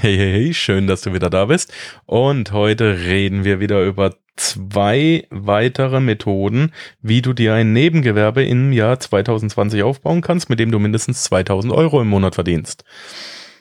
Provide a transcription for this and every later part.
Hey, hey, hey, schön, dass du wieder da bist. Und heute reden wir wieder über zwei weitere Methoden, wie du dir ein Nebengewerbe im Jahr 2020 aufbauen kannst, mit dem du mindestens 2000 Euro im Monat verdienst.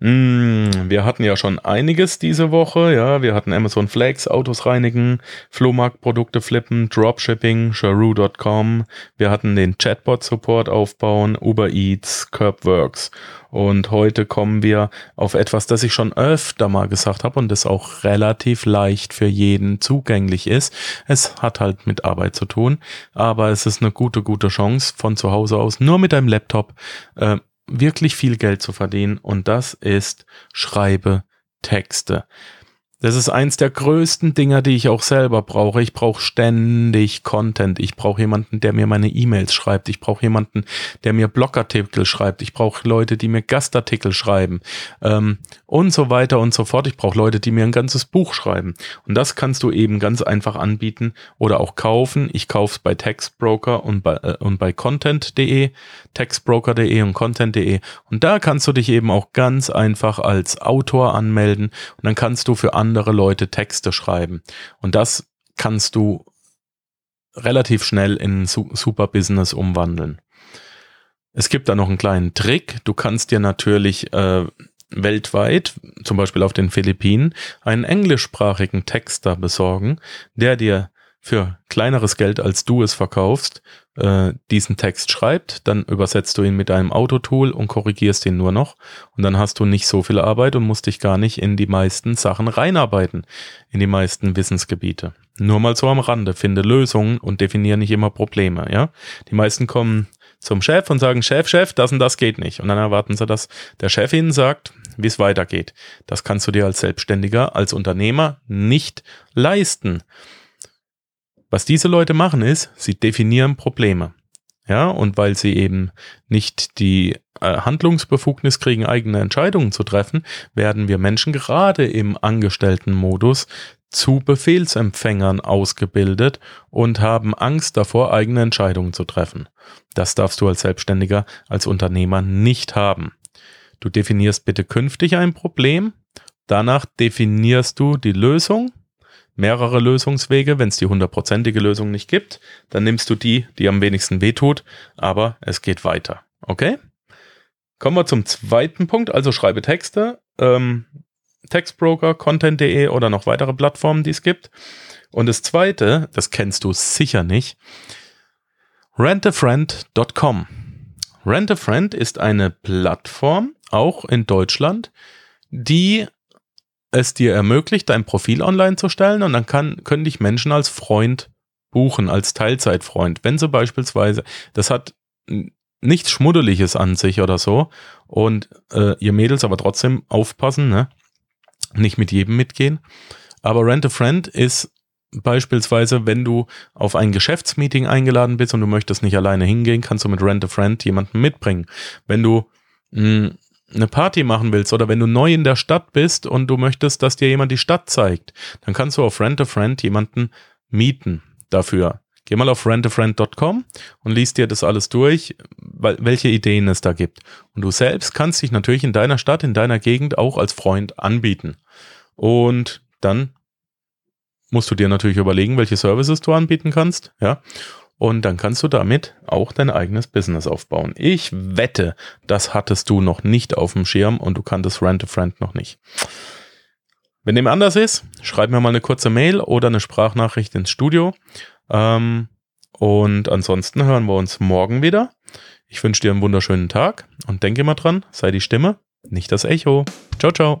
Mm, wir hatten ja schon einiges diese Woche. Ja, wir hatten Amazon Flex, Autos reinigen, Flohmarktprodukte flippen, Dropshipping, Sharoo.com. Wir hatten den Chatbot-Support aufbauen, Uber Eats, Curbworks. Und heute kommen wir auf etwas, das ich schon öfter mal gesagt habe und das auch relativ leicht für jeden zugänglich ist. Es hat halt mit Arbeit zu tun, aber es ist eine gute, gute Chance von zu Hause aus nur mit deinem Laptop äh, wirklich viel Geld zu verdienen und das ist schreibe Texte. Das ist eins der größten Dinger, die ich auch selber brauche. Ich brauche ständig Content. Ich brauche jemanden, der mir meine E-Mails schreibt. Ich brauche jemanden, der mir Blogartikel schreibt. Ich brauche Leute, die mir Gastartikel schreiben ähm, und so weiter und so fort. Ich brauche Leute, die mir ein ganzes Buch schreiben. Und das kannst du eben ganz einfach anbieten oder auch kaufen. Ich kaufe es bei Textbroker und bei, äh, und bei Content.de, Textbroker.de und Content.de. Und da kannst du dich eben auch ganz einfach als Autor anmelden und dann kannst du für andere andere Leute Texte schreiben. Und das kannst du relativ schnell in super Business umwandeln. Es gibt da noch einen kleinen Trick. Du kannst dir natürlich äh, weltweit, zum Beispiel auf den Philippinen, einen englischsprachigen Texter besorgen, der dir für kleineres Geld, als du es verkaufst, äh, diesen Text schreibt, dann übersetzt du ihn mit einem Autotool und korrigierst ihn nur noch. Und dann hast du nicht so viel Arbeit und musst dich gar nicht in die meisten Sachen reinarbeiten, in die meisten Wissensgebiete. Nur mal so am Rande, finde Lösungen und definiere nicht immer Probleme, ja. Die meisten kommen zum Chef und sagen, Chef, Chef, das und das geht nicht. Und dann erwarten sie, dass der Chef ihnen sagt, wie es weitergeht. Das kannst du dir als Selbstständiger, als Unternehmer nicht leisten. Was diese Leute machen ist, sie definieren Probleme. Ja, und weil sie eben nicht die äh, Handlungsbefugnis kriegen, eigene Entscheidungen zu treffen, werden wir Menschen gerade im Angestelltenmodus zu Befehlsempfängern ausgebildet und haben Angst davor, eigene Entscheidungen zu treffen. Das darfst du als Selbstständiger, als Unternehmer nicht haben. Du definierst bitte künftig ein Problem, danach definierst du die Lösung mehrere Lösungswege. Wenn es die hundertprozentige Lösung nicht gibt, dann nimmst du die, die am wenigsten wehtut, aber es geht weiter. Okay? Kommen wir zum zweiten Punkt, also schreibe Texte, ähm, Textbroker, Content.de oder noch weitere Plattformen, die es gibt. Und das zweite, das kennst du sicher nicht, rentafriend.com. Rentafriend ist eine Plattform, auch in Deutschland, die es dir ermöglicht, dein Profil online zu stellen und dann kann, können dich Menschen als Freund buchen, als Teilzeitfreund. Wenn sie beispielsweise, das hat nichts Schmuddeliges an sich oder so und äh, ihr Mädels aber trotzdem aufpassen, ne? Nicht mit jedem mitgehen. Aber Rent a Friend ist beispielsweise, wenn du auf ein Geschäftsmeeting eingeladen bist und du möchtest nicht alleine hingehen, kannst du mit Rent a Friend jemanden mitbringen. Wenn du mh, eine Party machen willst oder wenn du neu in der Stadt bist und du möchtest, dass dir jemand die Stadt zeigt, dann kannst du auf Rent a Friend jemanden mieten dafür. Geh mal auf rentafriend.com und liest dir das alles durch, welche Ideen es da gibt. Und du selbst kannst dich natürlich in deiner Stadt, in deiner Gegend auch als Freund anbieten. Und dann musst du dir natürlich überlegen, welche Services du anbieten kannst, ja. Und dann kannst du damit auch dein eigenes Business aufbauen. Ich wette, das hattest du noch nicht auf dem Schirm und du kanntest Rent a Friend noch nicht. Wenn dem anders ist, schreib mir mal eine kurze Mail oder eine Sprachnachricht ins Studio. Ähm, und ansonsten hören wir uns morgen wieder. Ich wünsche dir einen wunderschönen Tag und denke mal dran, sei die Stimme, nicht das Echo. Ciao, ciao.